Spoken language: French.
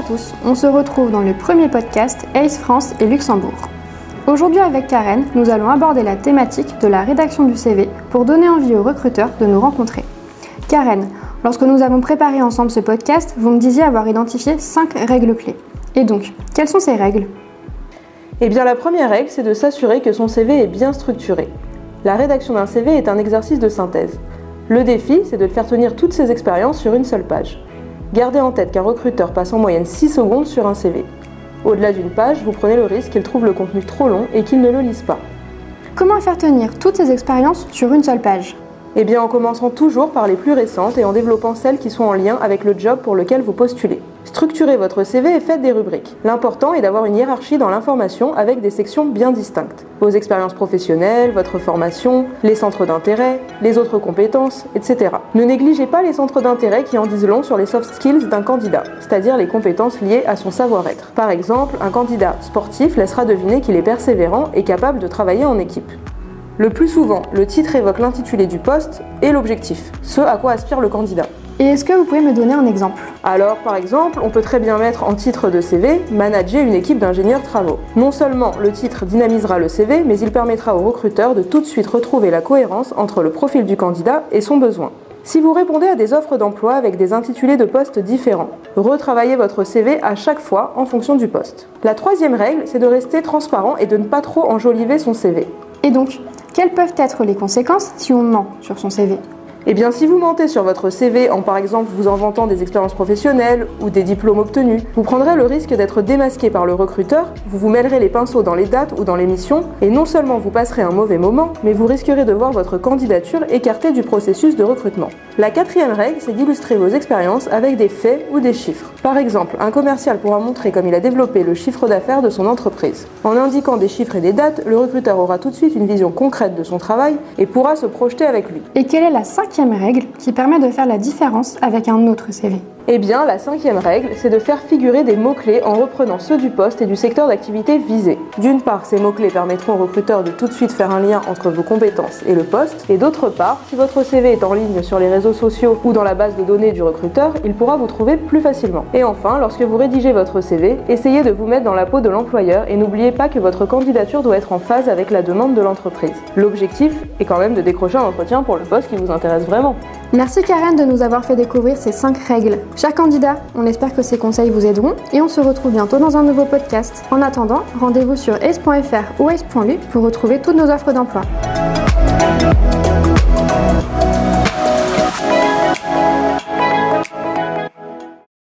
à tous, on se retrouve dans le premier podcast ACE France et Luxembourg. Aujourd'hui avec Karen, nous allons aborder la thématique de la rédaction du CV pour donner envie aux recruteurs de nous rencontrer. Karen, lorsque nous avons préparé ensemble ce podcast, vous me disiez avoir identifié 5 règles clés. Et donc, quelles sont ces règles? Eh bien la première règle, c'est de s'assurer que son CV est bien structuré. La rédaction d'un CV est un exercice de synthèse. Le défi, c'est de faire tenir toutes ces expériences sur une seule page. Gardez en tête qu'un recruteur passe en moyenne 6 secondes sur un CV. Au-delà d'une page, vous prenez le risque qu'il trouve le contenu trop long et qu'il ne le lise pas. Comment faire tenir toutes ces expériences sur une seule page? Eh bien en commençant toujours par les plus récentes et en développant celles qui sont en lien avec le job pour lequel vous postulez. Structurez votre CV et faites des rubriques. L'important est d'avoir une hiérarchie dans l'information avec des sections bien distinctes. Vos expériences professionnelles, votre formation, les centres d'intérêt, les autres compétences, etc. Ne négligez pas les centres d'intérêt qui en disent long sur les soft skills d'un candidat, c'est-à-dire les compétences liées à son savoir-être. Par exemple, un candidat sportif laissera deviner qu'il est persévérant et capable de travailler en équipe. Le plus souvent, le titre évoque l'intitulé du poste et l'objectif, ce à quoi aspire le candidat. Et est-ce que vous pouvez me donner un exemple? Alors, par exemple, on peut très bien mettre en titre de CV Manager une équipe d'ingénieurs travaux. Non seulement le titre dynamisera le CV, mais il permettra au recruteur de tout de suite retrouver la cohérence entre le profil du candidat et son besoin. Si vous répondez à des offres d'emploi avec des intitulés de postes différents, retravaillez votre CV à chaque fois en fonction du poste. La troisième règle, c'est de rester transparent et de ne pas trop enjoliver son CV. Et donc, quelles peuvent être les conséquences si on ment sur son CV eh bien, si vous mentez sur votre CV en par exemple vous inventant des expériences professionnelles ou des diplômes obtenus, vous prendrez le risque d'être démasqué par le recruteur, vous vous mêlerez les pinceaux dans les dates ou dans les missions, et non seulement vous passerez un mauvais moment, mais vous risquerez de voir votre candidature écartée du processus de recrutement. La quatrième règle, c'est d'illustrer vos expériences avec des faits ou des chiffres. Par exemple, un commercial pourra montrer comme il a développé le chiffre d'affaires de son entreprise. En indiquant des chiffres et des dates, le recruteur aura tout de suite une vision concrète de son travail et pourra se projeter avec lui. Et quelle est la cinquième règle qui permet de faire la différence avec un autre CV eh bien, la cinquième règle, c'est de faire figurer des mots-clés en reprenant ceux du poste et du secteur d'activité visé. D'une part, ces mots-clés permettront au recruteur de tout de suite faire un lien entre vos compétences et le poste, et d'autre part, si votre CV est en ligne sur les réseaux sociaux ou dans la base de données du recruteur, il pourra vous trouver plus facilement. Et enfin, lorsque vous rédigez votre CV, essayez de vous mettre dans la peau de l'employeur et n'oubliez pas que votre candidature doit être en phase avec la demande de l'entreprise. L'objectif est quand même de décrocher un entretien pour le poste qui vous intéresse vraiment. Merci Karen de nous avoir fait découvrir ces 5 règles. Chers candidats, on espère que ces conseils vous aideront et on se retrouve bientôt dans un nouveau podcast. En attendant, rendez-vous sur ace.fr ou ace.lu pour retrouver toutes nos offres d'emploi.